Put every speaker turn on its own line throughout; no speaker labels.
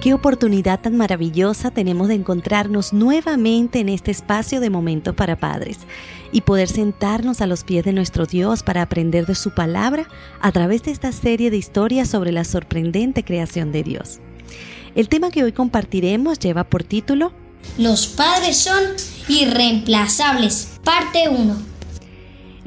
Qué oportunidad tan maravillosa tenemos de encontrarnos nuevamente en este espacio de momentos para padres y poder sentarnos a los pies de nuestro Dios para aprender de su palabra a través de esta serie de historias sobre la sorprendente creación de Dios. El tema que hoy compartiremos lleva por título
Los padres son irreemplazables, parte 1.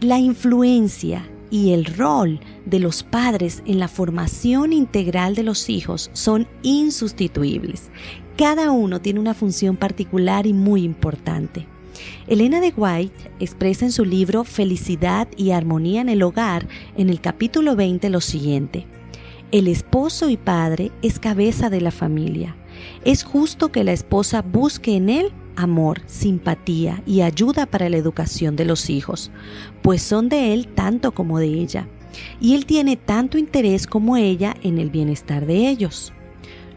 La influencia y el rol de los padres en la formación integral de los hijos son insustituibles. Cada uno tiene una función particular y muy importante. Elena de White expresa en su libro Felicidad y Armonía en el Hogar, en el capítulo 20, lo siguiente. El esposo y padre es cabeza de la familia. Es justo que la esposa busque en él amor, simpatía y ayuda para la educación de los hijos, pues son de él tanto como de ella, y él tiene tanto interés como ella en el bienestar de ellos.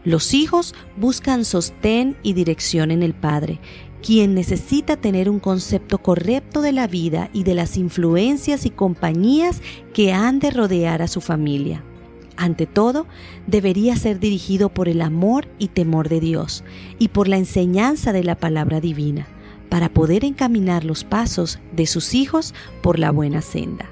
Los hijos buscan sostén y dirección en el padre, quien necesita tener un concepto correcto de la vida y de las influencias y compañías que han de rodear a su familia. Ante todo, debería ser dirigido por el amor y temor de Dios y por la enseñanza de la palabra divina, para poder encaminar los pasos de sus hijos por la buena senda.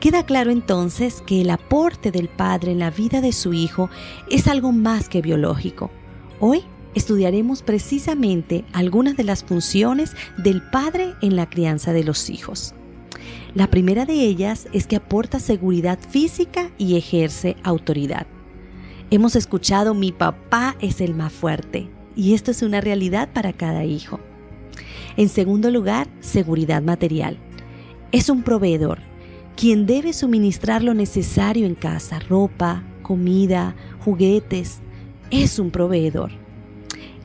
Queda claro entonces que el aporte del padre en la vida de su hijo es algo más que biológico. Hoy estudiaremos precisamente algunas de las funciones del padre en la crianza de los hijos. La primera de ellas es que aporta seguridad física y ejerce autoridad. Hemos escuchado mi papá es el más fuerte y esto es una realidad para cada hijo. En segundo lugar, seguridad material. Es un proveedor, quien debe suministrar lo necesario en casa, ropa, comida, juguetes. Es un proveedor.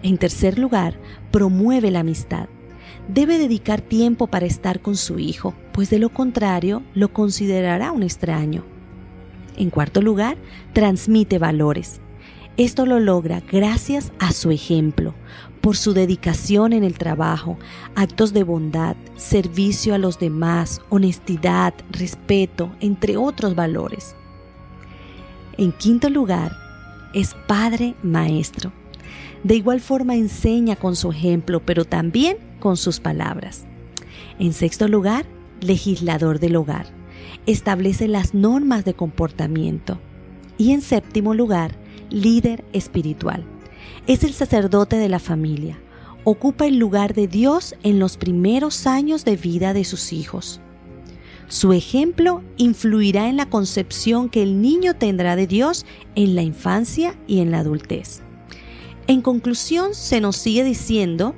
En tercer lugar, promueve la amistad debe dedicar tiempo para estar con su hijo, pues de lo contrario lo considerará un extraño. En cuarto lugar, transmite valores. Esto lo logra gracias a su ejemplo, por su dedicación en el trabajo, actos de bondad, servicio a los demás, honestidad, respeto, entre otros valores. En quinto lugar, es padre maestro. De igual forma enseña con su ejemplo, pero también con sus palabras. En sexto lugar, legislador del hogar. Establece las normas de comportamiento. Y en séptimo lugar, líder espiritual. Es el sacerdote de la familia. Ocupa el lugar de Dios en los primeros años de vida de sus hijos. Su ejemplo influirá en la concepción que el niño tendrá de Dios en la infancia y en la adultez. En conclusión, se nos sigue diciendo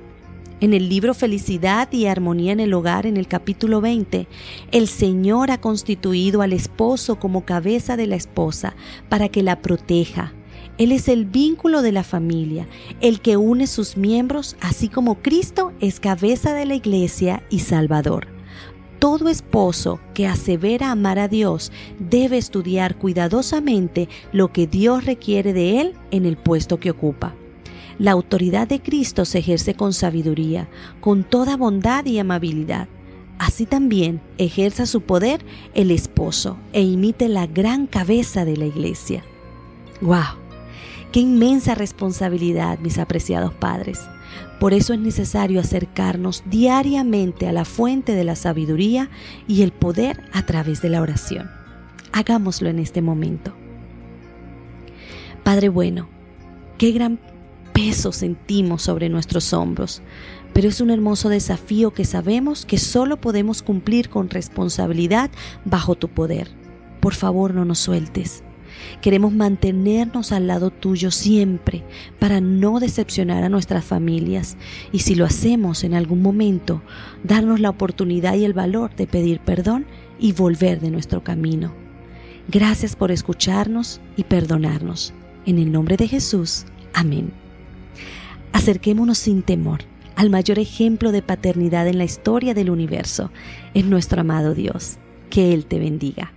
en el libro Felicidad y Armonía en el Hogar, en el capítulo 20, el Señor ha constituido al esposo como cabeza de la esposa para que la proteja. Él es el vínculo de la familia, el que une sus miembros, así como Cristo es cabeza de la iglesia y Salvador. Todo esposo que asevera amar a Dios debe estudiar cuidadosamente lo que Dios requiere de él en el puesto que ocupa. La autoridad de Cristo se ejerce con sabiduría, con toda bondad y amabilidad. Así también ejerza su poder el esposo e imite la gran cabeza de la iglesia. ¡Wow! ¡Qué inmensa responsabilidad, mis apreciados padres! Por eso es necesario acercarnos diariamente a la fuente de la sabiduría y el poder a través de la oración. Hagámoslo en este momento. Padre bueno, qué gran peso sentimos sobre nuestros hombros, pero es un hermoso desafío que sabemos que solo podemos cumplir con responsabilidad bajo tu poder. Por favor, no nos sueltes. Queremos mantenernos al lado tuyo siempre para no decepcionar a nuestras familias y si lo hacemos en algún momento, darnos la oportunidad y el valor de pedir perdón y volver de nuestro camino. Gracias por escucharnos y perdonarnos. En el nombre de Jesús. Amén. Acerquémonos sin temor al mayor ejemplo de paternidad en la historia del universo, en nuestro amado Dios. Que Él te bendiga.